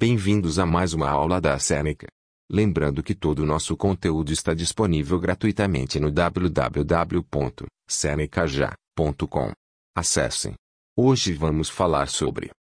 Bem-vindos a mais uma aula da Seneca. Lembrando que todo o nosso conteúdo está disponível gratuitamente no www.senecaja.com. Acessem. Hoje vamos falar sobre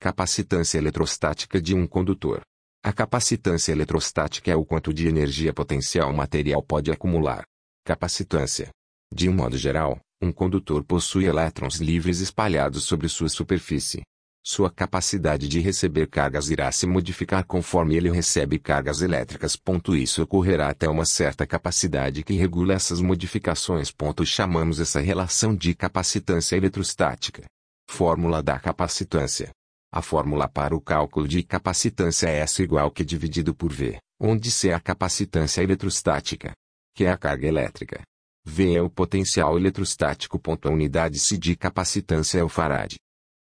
capacitância eletrostática de um condutor. A capacitância eletrostática é o quanto de energia potencial material pode acumular. Capacitância. De um modo geral, um condutor possui elétrons livres espalhados sobre sua superfície. Sua capacidade de receber cargas irá se modificar conforme ele recebe cargas elétricas. Isso ocorrerá até uma certa capacidade que regula essas modificações. Chamamos essa relação de capacitância eletrostática. Fórmula da capacitância. A fórmula para o cálculo de capacitância é S igual que dividido por V, onde C é a capacitância eletrostática, que é a carga elétrica. V é o potencial eletrostático. A unidade C de capacitância é o farad.